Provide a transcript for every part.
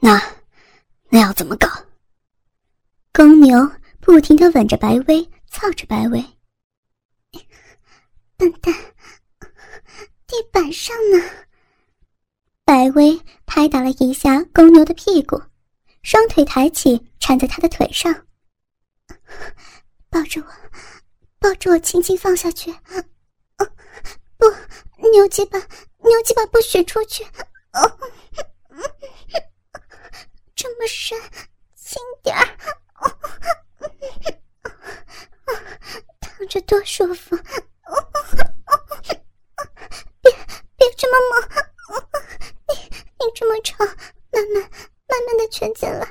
那，那要怎么搞？公牛不停的吻着白薇，操着白薇。笨蛋，地板上呢。白薇拍打了一下公牛的屁股，双腿抬起，缠在他的腿上。抱着我，抱着我，轻轻放下去。不，牛鸡巴，牛鸡巴不许出去。这么深，轻点儿。躺着多舒服。别别这么猛！你你这么长，慢慢慢慢的全进来。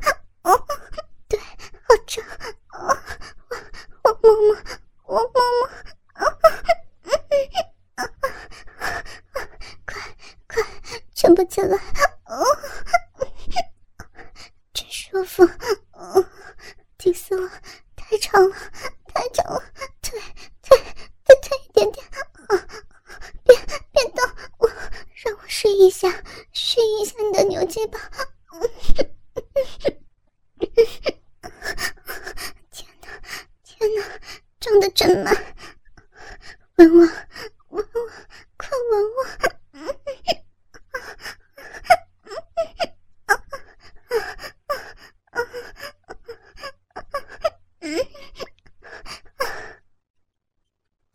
对，好长。我我摸摸，我摸摸。快快，全部进来！真舒服。第四了，太长了，太长了。退退再退一点点。别别动，我让我试一下，试一下你的牛鸡巴。天哪，天哪，长得真慢！吻我，吻我，快吻我！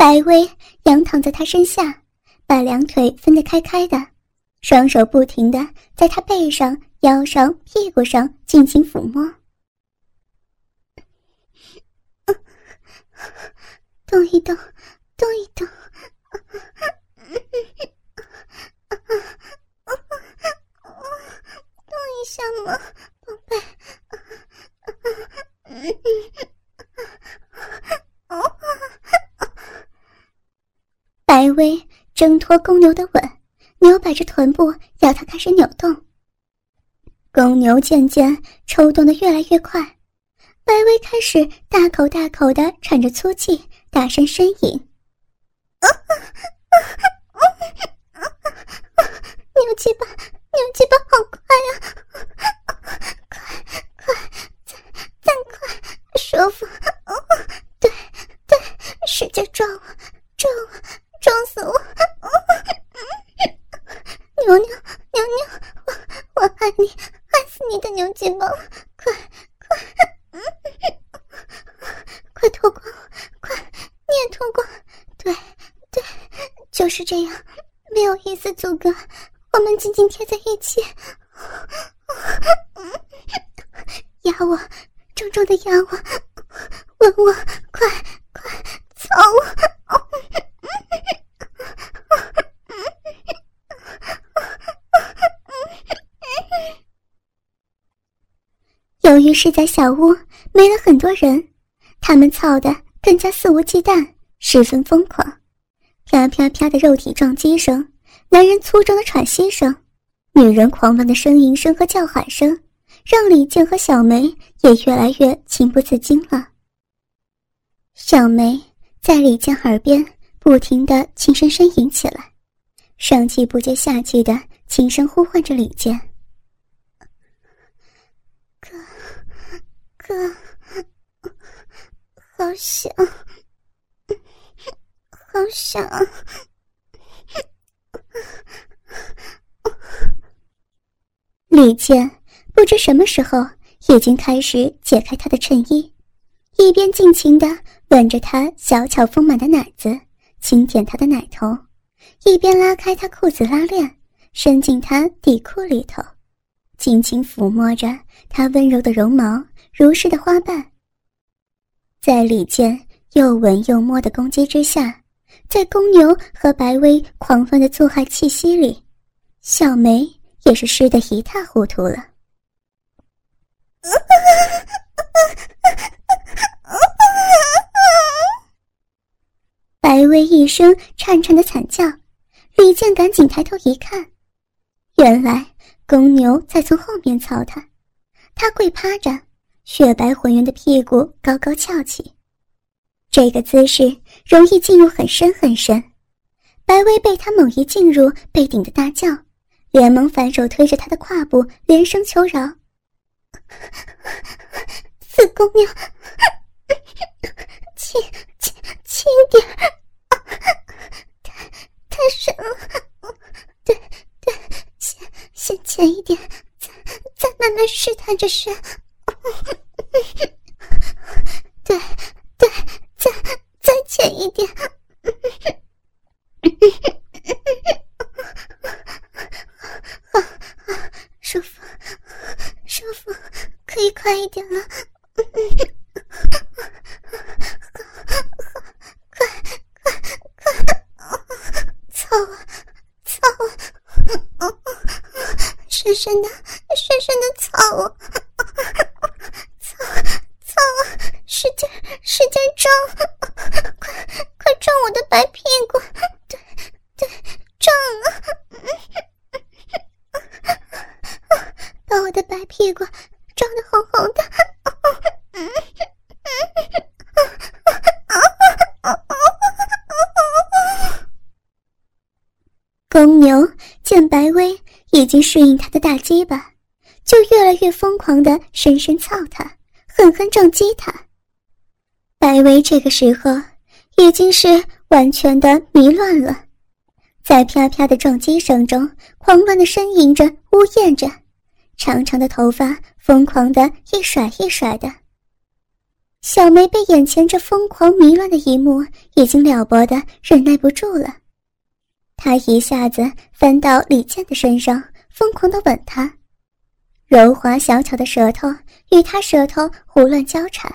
白薇仰躺在他身下，把两腿分得开开的，双手不停的在他背上、腰上、屁股上进行抚摸。动一动，动一动，动一下嘛，宝贝。薇挣脱公牛的吻，扭摆着臀部要他开始扭动。公牛渐渐抽动的越来越快，白薇开始大口大口的喘着粗气，大声呻吟。牛鸡巴，牛鸡巴，好快呀！快快，再再快，舒服。对对，使劲撞我，撞我，撞死我！牛牛牛牛，我我爱你，爱死你的牛鸡巴！快快，快脱光，快你也脱光！对对，就是这样，没有一丝阻隔，我们紧紧贴在一起。压我，重重的压我，吻我，快快操我！由于是在小屋，没了很多人，他们操的更加肆无忌惮，十分疯狂。啪啪啪的肉体撞击声，男人粗重的喘息声，女人狂乱的呻吟声和叫喊声，让李健和小梅也越来越情不自禁了。小梅在李健耳边不停的轻声呻吟起来，上气不接下气的轻声呼唤着李健。哥，哥，好想，好想。李健不知什么时候已经开始解开他的衬衣，一边尽情的吻着她小巧丰满的奶子，轻舔她的奶头，一边拉开她裤子拉链，伸进她底裤里头，轻轻抚摸着她温柔的绒毛，如诗的花瓣。在李健又吻又摸的攻击之下，在公牛和白薇狂放的做爱气息里，小梅也是湿得一塌糊涂了。白薇一声颤颤的惨叫，李健赶紧抬头一看，原来公牛在从后面操他，他跪趴着，雪白浑圆的屁股高高翘起，这个姿势容易进入很深很深。白薇被他猛一进入，被顶得大叫，连忙反手推着他的胯部，连声求饶，四姑娘，轻轻轻点，太深了。对对，先先浅一点，再再慢慢试探着深。对对，再再浅一点。舒服，舒服，可以快一点了。快快快！操啊操啊！真的深深的操啊！操操啊！使劲使劲撞！快快撞我的白屁股！对对，撞啊！把我的白屁股撞得红红的。公牛见白薇已经适应他的大鸡巴，就越来越疯狂的深深操他，狠狠撞击他。白薇这个时候已经是完全的迷乱了，在啪啪的撞击声中，狂乱的呻吟着，呜咽着，长长的头发疯狂的一甩一甩的。小梅被眼前这疯狂迷乱的一幕已经了不得，忍耐不住了。他一下子翻到李健的身上，疯狂的吻他，柔滑小巧的舌头与他舌头胡乱交缠。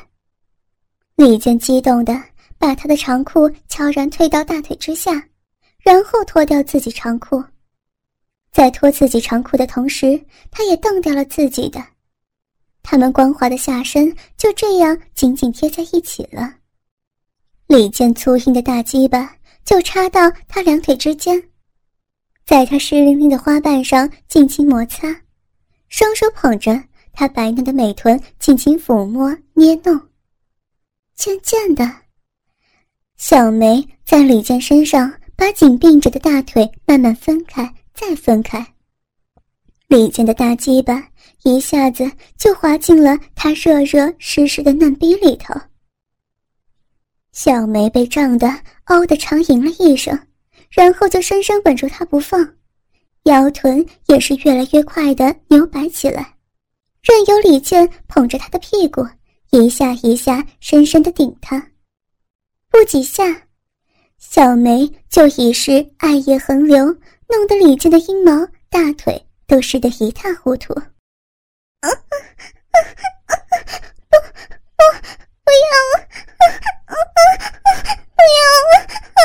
李健激动的把他的长裤悄然推到大腿之下，然后脱掉自己长裤，在脱自己长裤的同时，他也蹬掉了自己的。他们光滑的下身就这样紧紧贴在一起了。李健粗硬的大鸡巴。就插到他两腿之间，在他湿淋淋的花瓣上尽情摩擦，双手捧着他白嫩的美臀，尽情抚摸捏弄。渐渐的，小梅在李健身上把紧并着的大腿慢慢分开，再分开。李健的大鸡巴一下子就滑进了他热热湿湿的嫩逼里头。小梅被胀得嗷的长吟了一声，然后就深深吻住他不放，腰臀也是越来越快的扭摆起来，任由李健捧着他的屁股一下一下深深的顶他。不几下，小梅就已是爱液横流，弄得李健的阴毛、大腿都湿得一塌糊涂。不不不要！不要！不要！白薇又不要啊！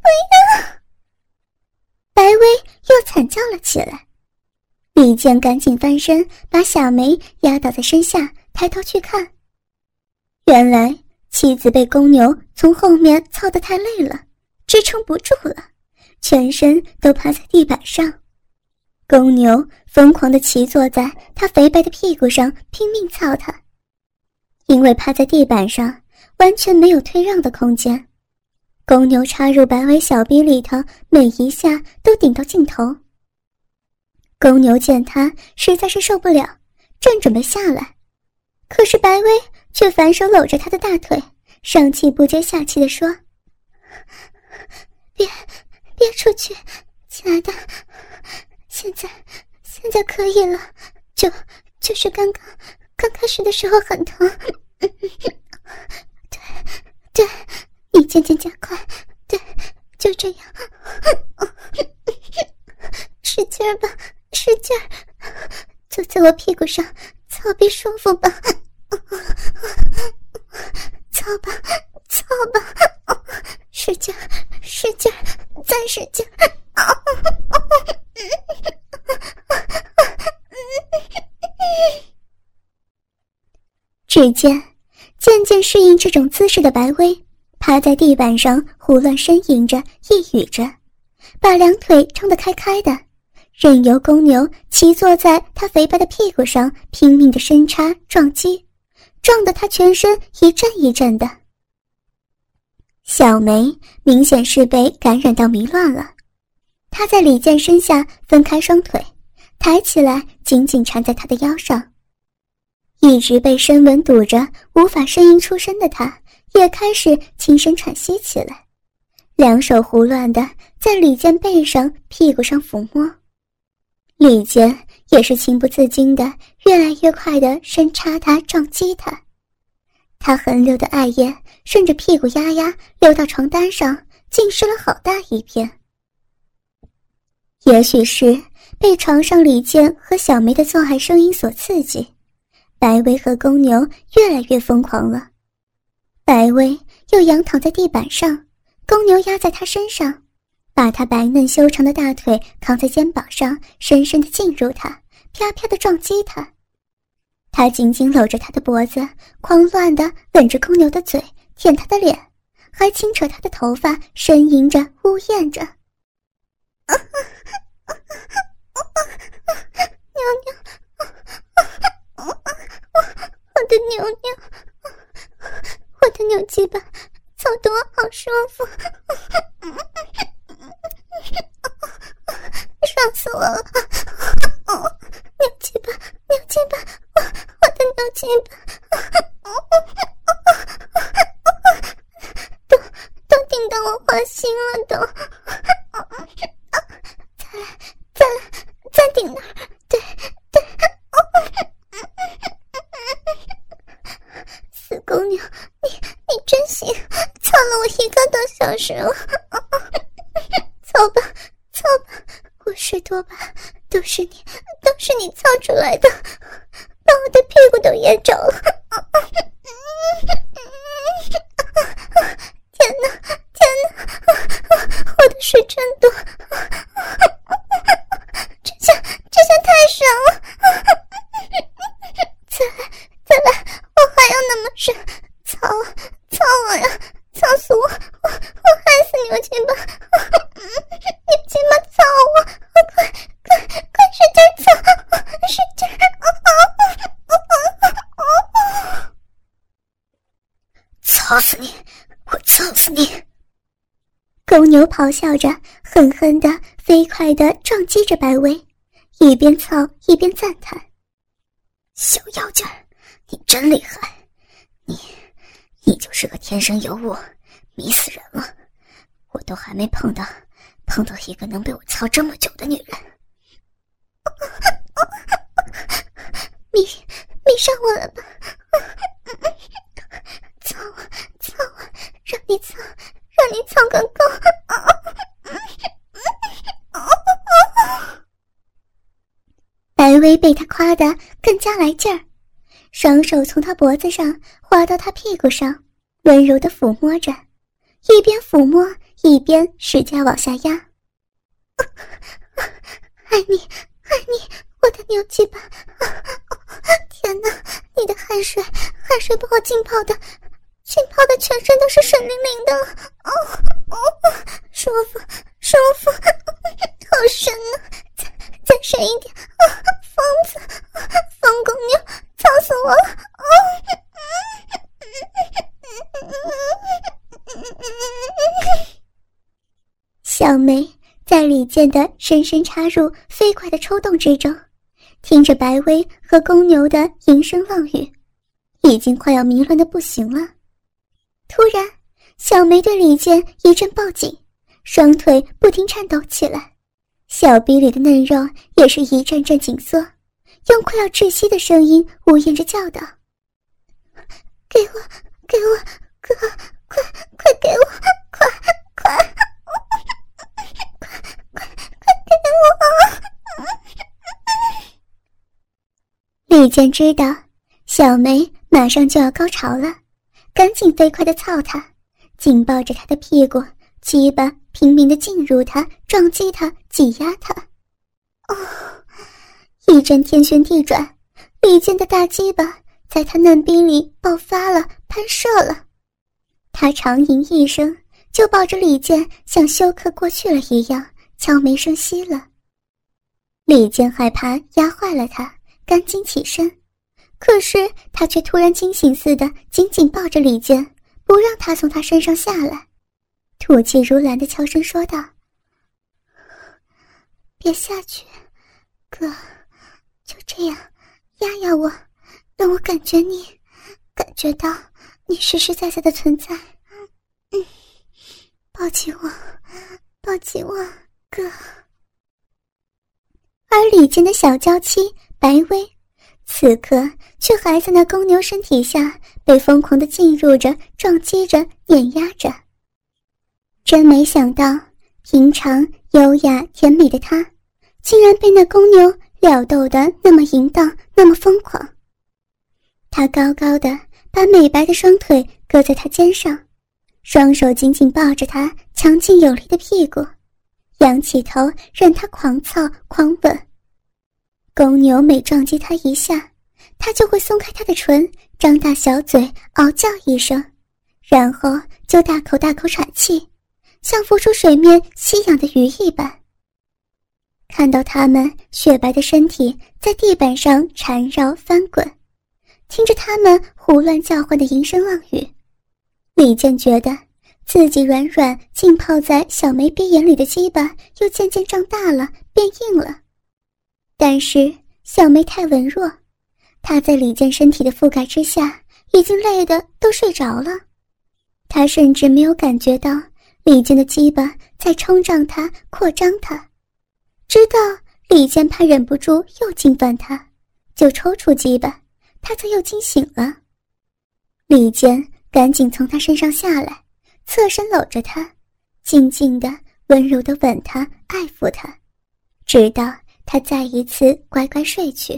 不要！白薇又惨叫了起来。李健赶紧翻身，把小梅压倒在身下，抬头去看。原来妻子被公牛从后面操得太累了，支撑不住了，全身都趴在地板上。公牛疯狂地骑坐在他肥白的屁股上，拼命操他。因为趴在地板上，完全没有退让的空间。公牛插入白薇小臂里头，每一下都顶到尽头。公牛见他实在是受不了，正准备下来，可是白薇却反手搂着他的大腿，上气不接下气的说：“别，别出去，亲爱的，现在，现在可以了，就就是刚刚。”刚开始的时候很疼，对对，你渐渐加快，对，就这样，使劲儿吧，使劲儿，坐在我屁股上，操比舒服吧，操吧，操吧，使劲儿，使劲儿，再使劲儿。只见渐渐适应这种姿势的白薇，趴在地板上胡乱呻吟着、呓语着，把两腿撑得开开的，任由公牛骑坐在他肥白的屁股上，拼命的伸插撞击，撞得他全身一阵一阵的。小梅明显是被感染到迷乱了，她在李健身下分开双腿，抬起来紧紧缠在他的腰上。一直被深吻堵着无法呻吟出声的他，也开始轻声喘息起来，两手胡乱的在李健背上、屁股上抚摸。李健也是情不自禁的，越来越快的深插他、撞击他。他横流的爱液顺着屁股丫丫流到床单上，浸湿了好大一片。也许是被床上李健和小梅的做爱声音所刺激。白薇和公牛越来越疯狂了，白薇又仰躺在地板上，公牛压在她身上，把她白嫩修长的大腿扛在肩膀上，深深的进入她，啪啪的撞击她。他紧紧搂着她的脖子，狂乱的吻着公牛的嘴，舔她的脸，还轻扯她的头发，呻吟着，呜咽着：“啊啊啊啊啊娘娘。”我的牛牛，我的牛鸡巴，操得我好舒服，爽死我了！牛鸡巴，牛鸡巴，我我的牛鸡巴，都都顶到我花心了，都，再来，再来，再顶那儿，对对。姑娘，你你真行，操了我一个多小时了，操吧操吧，我睡多吧，都是你，都是你操出来的，把我的屁股都噎着了，天哪天哪，我的水真多，这下这下太爽了。再来，再来！我还要那么深，操操我呀！操死我！我我害死牛金吧！牛金吧，操我！快快快使劲操！使劲！操死你！我操死你！公牛咆哮着，狠狠的、飞快的撞击着白薇，一边操一边赞叹。小妖精，你真厉害！你，你就是个天生尤物，迷死人了！我都还没碰到，碰到一个能被我操这么久的女人。迷迷上我了吧？操啊操啊！让你操，让你操个够！白薇被他夸得更加来劲儿，双手从他脖子上滑到他屁股上，温柔的抚摸着，一边抚摸一边使劲往下压。爱你，爱你，我的牛鸡巴！天哪，你的汗水，汗水把我浸泡的，浸泡的全身都是水灵灵的，哦哦，舒服，舒服，好深啊！再再深一点！疯子，疯公牛，操死我了！小梅在李健的深深插入、飞快的抽动之中，听着白薇和公牛的淫声浪语，已经快要迷乱的不行了。突然，小梅对李健一阵抱紧，双腿不停颤抖起来。小臂里的嫩肉也是一阵阵紧缩，用快要窒息的声音呜咽着叫道：“给我，给我，哥，快快给我，快快，快快快给我！”李健知道小梅马上就要高潮了，赶紧飞快的操他，紧抱着他的屁股，鸡巴。拼命的进入他，撞击他，挤压他。哦，一阵天旋地转，李健的大鸡巴在他嫩逼里爆发了，喷射了。他长吟一声，就抱着李健像休克过去了一样悄没声息了。李健害怕压坏了他，赶紧起身，可是他却突然惊醒似的紧紧抱着李健，不让他从他身上下来。吐气如兰的悄声说道：“别下去，哥，就这样压压我，让我感觉你，感觉到你实实在在的存在。嗯，抱紧我，抱紧我，哥。而李健的小娇妻白薇，此刻却还在那公牛身体下被疯狂的进入着、撞击着、碾压着。真没想到，平常优雅甜美的她，竟然被那公牛撩逗的那么淫荡，那么疯狂。他高高的把美白的双腿搁在他肩上，双手紧紧抱着他强劲有力的屁股。仰起头，任他狂操狂吻。公牛每撞击他一下，他就会松开他的唇，张大小嘴，嗷叫一声，然后就大口大口喘气，像浮出水面吸氧的鱼一般。看到他们雪白的身体在地板上缠绕翻滚，听着他们胡乱叫唤的淫声浪语，李健觉得。自己软软浸泡在小梅鼻眼里的鸡巴又渐渐长大了，变硬了。但是小梅太文弱，她在李健身体的覆盖之下，已经累得都睡着了。她甚至没有感觉到李健的鸡巴在冲胀她、扩张她，直到李健怕忍不住又侵犯她，就抽出鸡巴，她才又惊醒了。李健赶紧从她身上下来。侧身搂着她，静静的、温柔的吻她、爱抚她，直到她再一次乖乖睡去。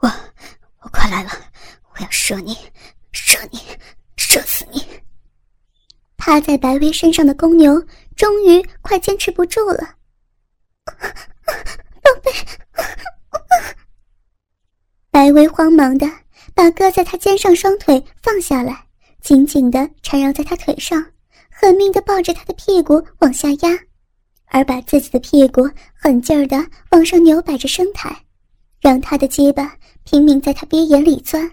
我，我快来了！我要射你，射你，射死你！趴在白薇身上的公牛终于快坚持不住了，宝贝！白薇慌忙的把搁在他肩上双腿放下来。紧紧的缠绕在他腿上，狠命的抱着他的屁股往下压，而把自己的屁股狠劲儿地往上扭摆着升抬，让他的鸡巴拼命在他鼻眼里钻，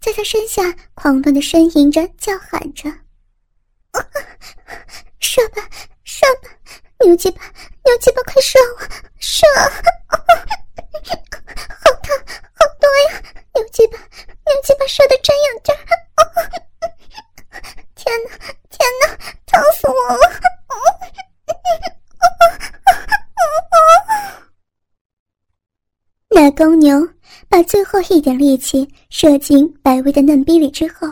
在他身下狂乱地呻吟着、叫喊着：“射吧，射吧，牛鸡巴，牛鸡巴，快射我，射！好疼，好多呀！牛鸡巴，牛鸡巴，射的真有劲儿！”天哪！天哪！疼死我了！那公牛把最后一点力气射进白薇的嫩逼里之后，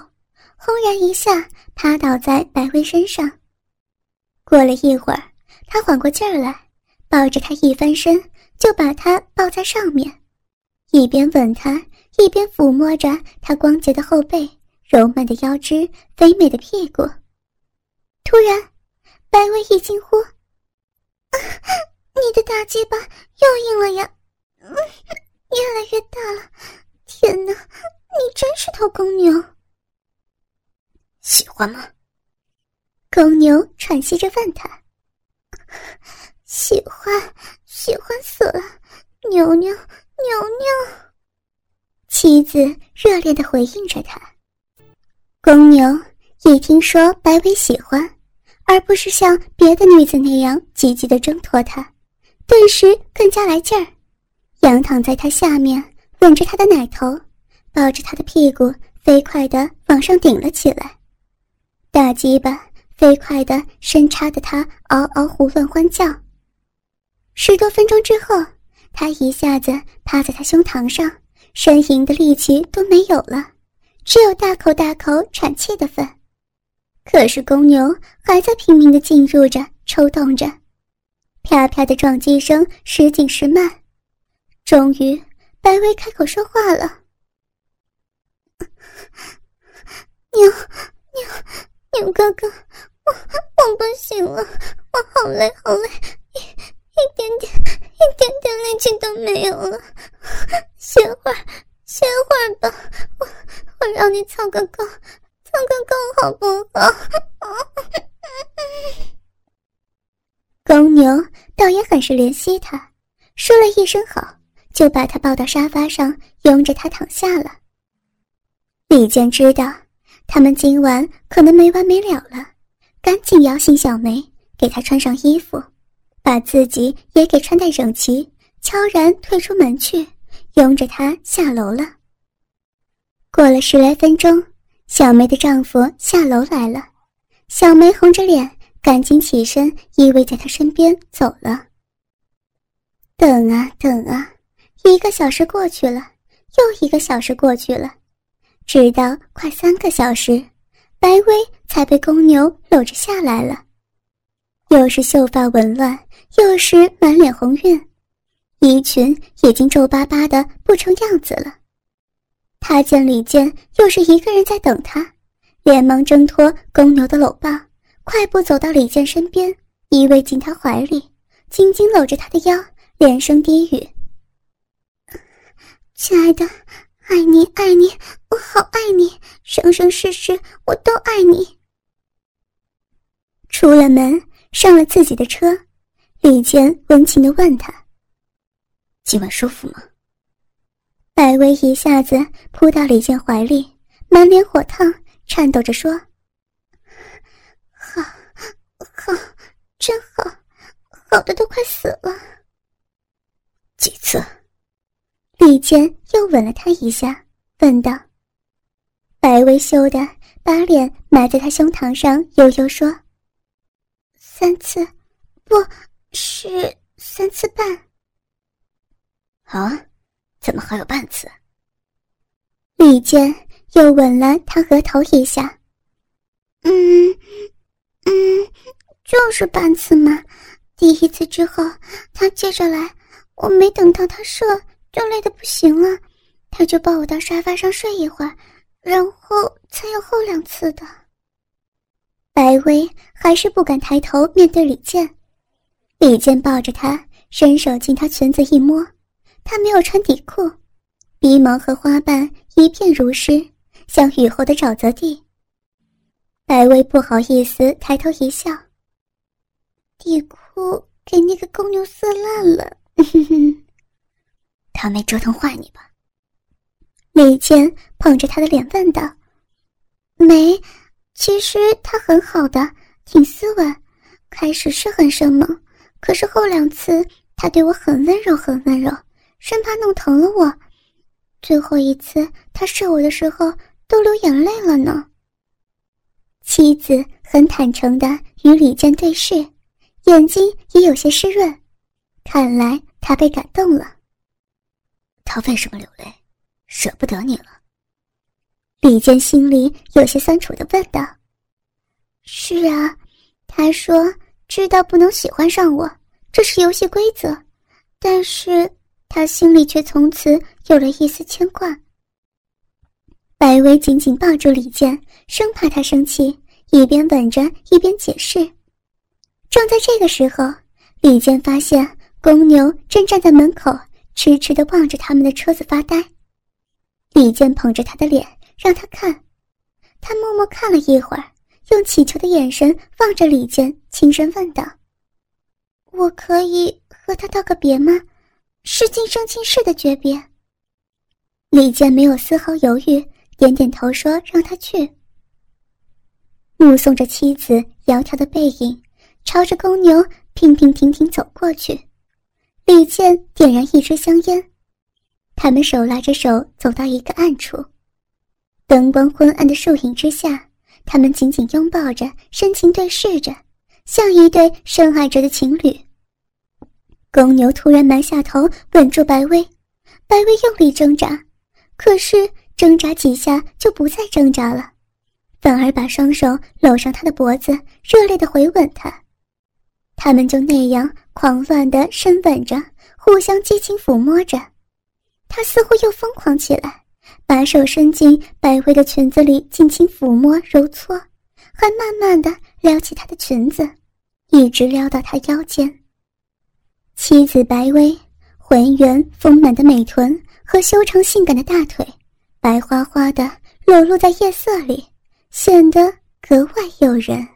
轰然一下趴倒在白薇身上。过了一会儿，他缓过劲儿来，抱着她一翻身，就把她抱在上面，一边吻她，一边抚摸着她光洁的后背。柔曼的腰肢，肥美的屁股。突然，白薇一惊呼：“ 你的大鸡巴又硬了呀，越来越大了！天哪，你真是头公牛！喜欢吗？”公牛喘息着问他：“喜欢，喜欢死了！牛牛，牛牛！”妻子热烈的回应着他。公牛一听说白薇喜欢，而不是像别的女子那样积极的挣脱他，顿时更加来劲儿，仰躺在他下面，吻着他的奶头，抱着他的屁股，飞快的往上顶了起来，大鸡巴飞快的深插的他嗷嗷胡乱欢叫。十多分钟之后，他一下子趴在他胸膛上，呻吟的力气都没有了。只有大口大口喘气的份，可是公牛还在拼命的进入着、抽动着，啪啪的撞击声时紧时慢。终于，白薇开口说话了：“牛牛牛哥哥，我我不行了，我好累好累，一一点点一点点力气都没有了，歇会儿，歇会儿吧，我。”我让你操个够，公公好不好？公牛倒也很是怜惜他，说了一声好，就把他抱到沙发上，拥着他躺下了。李健知道他们今晚可能没完没了了，赶紧摇醒小梅，给她穿上衣服，把自己也给穿戴整齐，悄然退出门去，拥着她下楼了。过了十来分钟，小梅的丈夫下楼来了，小梅红着脸，赶紧起身依偎在他身边走了。等啊等啊，一个小时过去了，又一个小时过去了，直到快三个小时，白薇才被公牛搂着下来了。又是秀发紊乱，又是满脸红晕，衣裙已经皱巴巴的不成样子了。他见李健又是一个人在等他，连忙挣脱公牛的搂抱，快步走到李健身边，依偎进他怀里，紧紧搂着他的腰。连声低语：“亲爱的，爱你爱你，我好爱你，生生世世我都爱你。”出了门，上了自己的车，李健温情的问他：“今晚舒服吗？”白薇一下子扑到李健怀里，满脸火烫，颤抖着说：“好，好，真好，好的都快死了。”几次，李健又吻了他一下，问道：“白薇羞的把脸埋在他胸膛上，悠悠说：‘三次，不是三次半。’啊，怎么还有半次？”李健又吻了他额头一下，“嗯，嗯，就是半次嘛。第一次之后，他接着来。”我没等到他射，就累得不行了，他就抱我到沙发上睡一会儿，然后才有后两次的。白薇还是不敢抬头面对李健，李健抱着她，伸手进她裙子一摸，他没有穿底裤，鼻毛和花瓣一片如湿，像雨后的沼泽地。白薇不好意思抬头一笑，底裤给那个公牛撕烂了。他没折腾坏你吧？李健捧着他的脸问道：“没，其实他很好的，挺斯文。开始是很生猛，可是后两次他对我很温柔，很温柔，生怕弄疼了我。最后一次他射我的时候都流眼泪了呢。”妻子很坦诚的与李健对视，眼睛也有些湿润。看来他被感动了。他为什么流泪？舍不得你了。李健心里有些酸楚的问道：“是啊，他说知道不能喜欢上我，这是游戏规则，但是他心里却从此有了一丝牵挂。”白薇紧紧抱住李健，生怕他生气，一边吻着一边解释。正在这个时候，李健发现。公牛正站在门口，痴痴的望着他们的车子发呆。李健捧着他的脸，让他看。他默默看了一会儿，用乞求的眼神望着李健，轻声问道：“我可以和他道个别吗？是今生今世的诀别。”李健没有丝毫犹豫，点点头说：“让他去。”目送着妻子窈窕的背影，朝着公牛平平停停走过去。李健点燃一支香烟，他们手拉着手走到一个暗处，灯光昏暗的树影之下，他们紧紧拥抱着，深情对视着，像一对深爱着的情侣。公牛突然埋下头吻住白薇，白薇用力挣扎，可是挣扎几下就不再挣扎了，反而把双手搂上他的脖子，热烈的回吻他。他们就那样狂乱的深吻着，互相激情抚摸着。他似乎又疯狂起来，把手伸进白薇的裙子里，尽情抚摸揉搓，还慢慢的撩起她的裙子，一直撩到她腰间。妻子白薇浑圆丰满的美臀和修长性感的大腿，白花花的裸露在夜色里，显得格外诱人。